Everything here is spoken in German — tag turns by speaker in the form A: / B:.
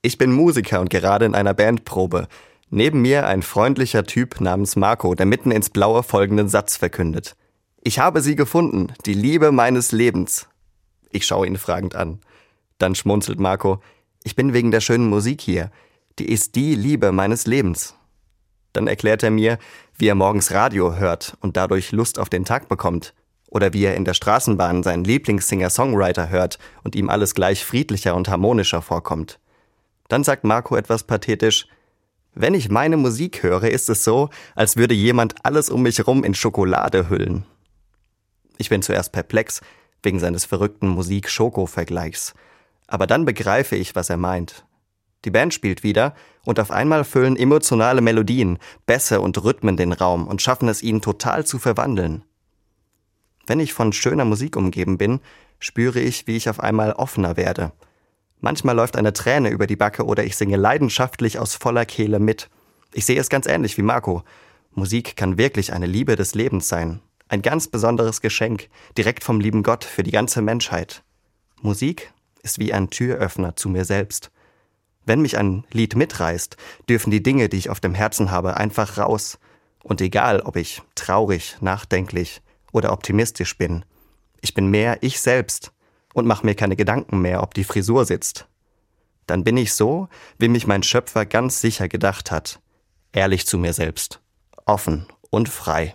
A: Ich bin Musiker und gerade in einer Bandprobe. Neben mir ein freundlicher Typ namens Marco, der mitten ins Blaue folgenden Satz verkündet. Ich habe sie gefunden, die Liebe meines Lebens. Ich schaue ihn fragend an. Dann schmunzelt Marco. Ich bin wegen der schönen Musik hier. Die ist die Liebe meines Lebens. Dann erklärt er mir, wie er morgens Radio hört und dadurch Lust auf den Tag bekommt. Oder wie er in der Straßenbahn seinen Lieblingssinger-Songwriter hört und ihm alles gleich friedlicher und harmonischer vorkommt. Dann sagt Marco etwas pathetisch, wenn ich meine Musik höre, ist es so, als würde jemand alles um mich rum in Schokolade hüllen. Ich bin zuerst perplex, wegen seines verrückten Musik-Schoko-Vergleichs. Aber dann begreife ich, was er meint. Die Band spielt wieder und auf einmal füllen emotionale Melodien, Bässe und Rhythmen den Raum und schaffen es ihn total zu verwandeln. Wenn ich von schöner Musik umgeben bin, spüre ich, wie ich auf einmal offener werde. Manchmal läuft eine Träne über die Backe oder ich singe leidenschaftlich aus voller Kehle mit. Ich sehe es ganz ähnlich wie Marco. Musik kann wirklich eine Liebe des Lebens sein. Ein ganz besonderes Geschenk, direkt vom lieben Gott für die ganze Menschheit. Musik ist wie ein Türöffner zu mir selbst. Wenn mich ein Lied mitreißt, dürfen die Dinge, die ich auf dem Herzen habe, einfach raus. Und egal, ob ich traurig, nachdenklich oder optimistisch bin, ich bin mehr ich selbst und mache mir keine Gedanken mehr, ob die Frisur sitzt. Dann bin ich so, wie mich mein Schöpfer ganz sicher gedacht hat, ehrlich zu mir selbst, offen und frei.